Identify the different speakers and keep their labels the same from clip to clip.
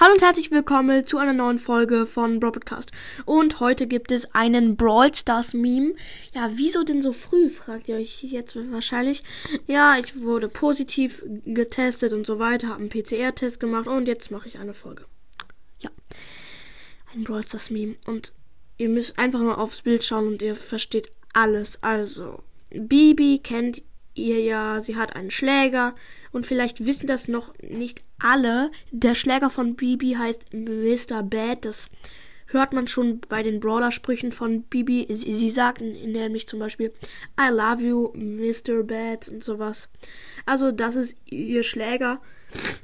Speaker 1: Hallo und herzlich willkommen zu einer neuen Folge von Brawl. Und heute gibt es einen Brawl Stars Meme. Ja, wieso denn so früh, fragt ihr euch jetzt wahrscheinlich. Ja, ich wurde positiv getestet und so weiter, habe einen PCR-Test gemacht und jetzt mache ich eine Folge. Ja, ein Brawl Stars Meme. Und ihr müsst einfach nur aufs Bild schauen und ihr versteht alles. Also, Bibi kennt ihr ja, sie hat einen Schläger und vielleicht wissen das noch nicht alle. Der Schläger von Bibi heißt Mr. Bad. Das hört man schon bei den Brawler-Sprüchen von Bibi. Sie, sie sagt nämlich zum Beispiel I love you, Mr. Bad und sowas. Also das ist ihr Schläger.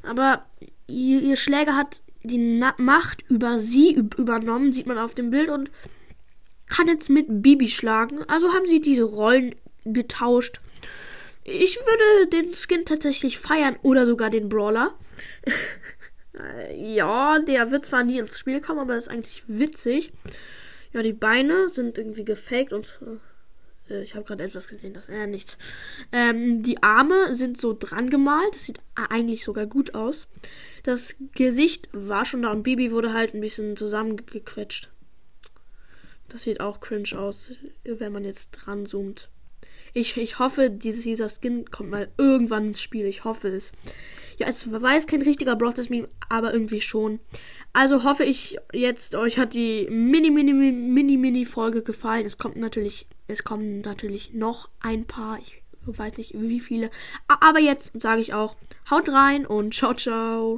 Speaker 1: Aber ihr, ihr Schläger hat die Na Macht über sie übernommen, sieht man auf dem Bild und kann jetzt mit Bibi schlagen. Also haben sie diese Rollen getauscht. Ich würde den Skin tatsächlich feiern oder sogar den Brawler. ja, der wird zwar nie ins Spiel kommen, aber ist eigentlich witzig. Ja, die Beine sind irgendwie gefaked und äh, ich habe gerade etwas gesehen, das äh nichts. Ähm, die Arme sind so dran gemalt, das sieht eigentlich sogar gut aus. Das Gesicht war schon da und Bibi wurde halt ein bisschen zusammengequetscht. Das sieht auch cringe aus, wenn man jetzt dran zoomt. Ich, ich hoffe, dieses, dieser Skin kommt mal irgendwann ins Spiel. Ich hoffe es. Ja, es war jetzt kein richtiger Brothers Meme, aber irgendwie schon. Also hoffe ich jetzt, euch hat die mini, mini, mini, mini Folge gefallen. Es kommt natürlich, es kommen natürlich noch ein paar. Ich weiß nicht wie viele. Aber jetzt sage ich auch, haut rein und ciao, ciao.